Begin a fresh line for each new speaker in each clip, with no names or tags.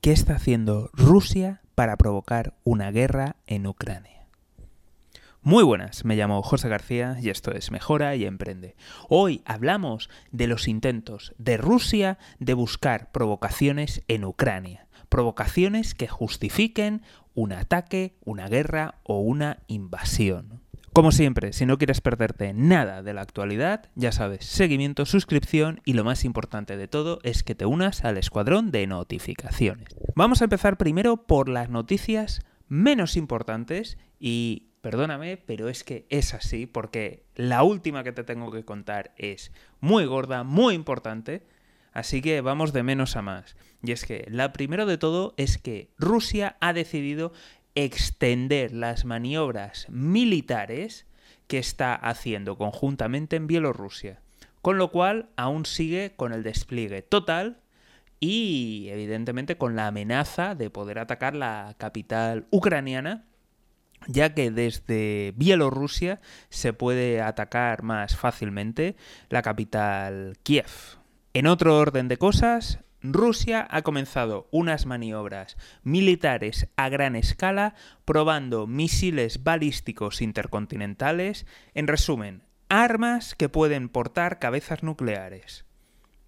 ¿Qué está haciendo Rusia para provocar una guerra en Ucrania? Muy buenas, me llamo José García y esto es Mejora y Emprende. Hoy hablamos de los intentos de Rusia de buscar provocaciones en Ucrania, provocaciones que justifiquen un ataque, una guerra o una invasión. Como siempre, si no quieres perderte nada de la actualidad, ya sabes, seguimiento, suscripción y lo más importante de todo es que te unas al escuadrón de notificaciones. Vamos a empezar primero por las noticias menos importantes y perdóname, pero es que es así porque la última que te tengo que contar es muy gorda, muy importante, así que vamos de menos a más. Y es que la primera de todo es que Rusia ha decidido extender las maniobras militares que está haciendo conjuntamente en Bielorrusia. Con lo cual aún sigue con el despliegue total y evidentemente con la amenaza de poder atacar la capital ucraniana, ya que desde Bielorrusia se puede atacar más fácilmente la capital Kiev. En otro orden de cosas, Rusia ha comenzado unas maniobras militares a gran escala probando misiles balísticos intercontinentales, en resumen, armas que pueden portar cabezas nucleares.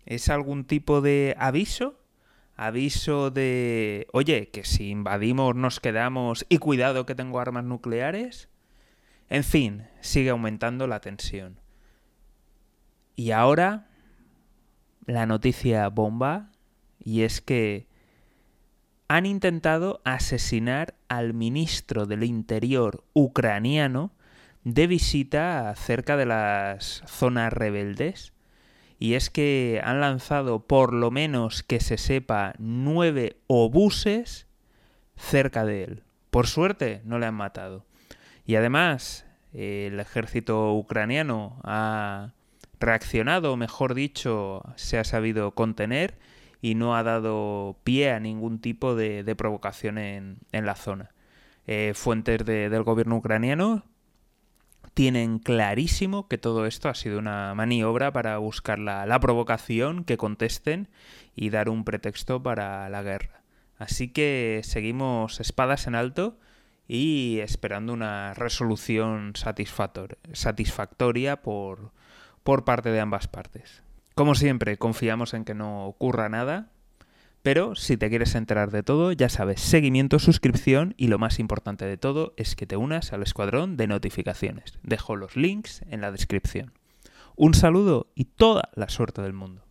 ¿Es algún tipo de aviso? Aviso de, oye, que si invadimos nos quedamos y cuidado que tengo armas nucleares. En fin, sigue aumentando la tensión. Y ahora, la noticia bomba y es que han intentado asesinar al ministro del Interior ucraniano de visita cerca de las zonas rebeldes. Y es que han lanzado, por lo menos que se sepa, nueve obuses cerca de él. Por suerte, no le han matado. Y además, el ejército ucraniano ha reaccionado, mejor dicho, se ha sabido contener y no ha dado pie a ningún tipo de, provocación en, la zona. Eh, fuentes del gobierno ucraniano tienen clarísimo que todo esto ha sido una maniobra para buscar la, provocación, que contesten y dar un pretexto para la guerra. Así que seguimos espadas en alto y esperando una resolución satisfactoria por, por parte de ambas partes. Como siempre, confiamos en que no ocurra nada, pero si te quieres enterar de todo, ya sabes, seguimiento, suscripción y lo más importante de todo es que te unas al escuadrón de notificaciones. Dejo los links en la descripción. Un saludo y toda la suerte del mundo.